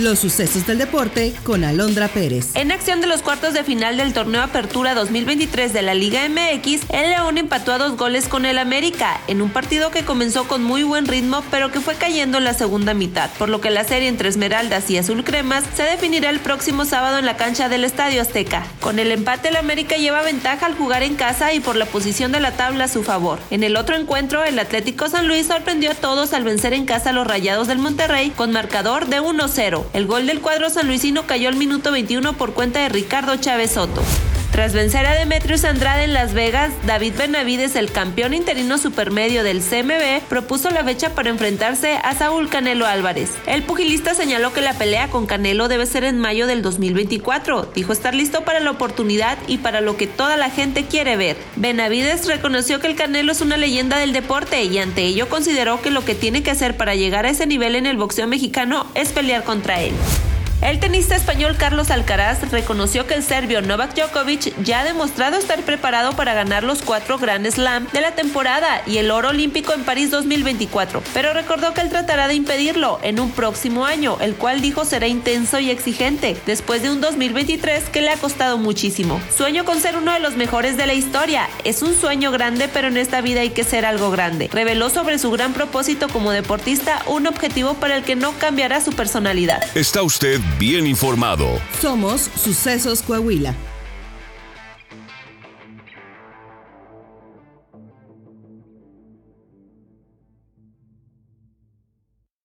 Los sucesos del deporte con Alondra Pérez. En acción de los cuartos de final del torneo Apertura 2023 de la Liga MX, el León empató a dos goles con el América, en un partido que comenzó con muy buen ritmo, pero que fue cayendo en la segunda mitad, por lo que la serie entre Esmeraldas y Azul Cremas se definirá el próximo sábado en la cancha del Estadio Azteca. Con el empate, el América lleva ventaja al jugar en casa y por la posición de la tabla a su favor. En el otro encuentro, el Atlético San Luis sorprendió a todos al vencer en casa a los Rayados del Monterrey con marcador de 1-0. El gol del cuadro sanluisino cayó al minuto 21 por cuenta de Ricardo Chávez Soto. Tras vencer a Demetrius Andrade en Las Vegas, David Benavides, el campeón interino supermedio del CMB, propuso la fecha para enfrentarse a Saúl Canelo Álvarez. El pugilista señaló que la pelea con Canelo debe ser en mayo del 2024. Dijo estar listo para la oportunidad y para lo que toda la gente quiere ver. Benavides reconoció que el Canelo es una leyenda del deporte y ante ello consideró que lo que tiene que hacer para llegar a ese nivel en el boxeo mexicano es pelear contra él. El tenista español Carlos Alcaraz reconoció que el serbio Novak Djokovic ya ha demostrado estar preparado para ganar los cuatro Grand Slam de la temporada y el oro olímpico en París 2024, pero recordó que él tratará de impedirlo en un próximo año, el cual dijo será intenso y exigente, después de un 2023 que le ha costado muchísimo. Sueño con ser uno de los mejores de la historia. Es un sueño grande, pero en esta vida hay que ser algo grande. Reveló sobre su gran propósito como deportista, un objetivo para el que no cambiará su personalidad. Está usted bien informado. Somos Sucesos Coahuila.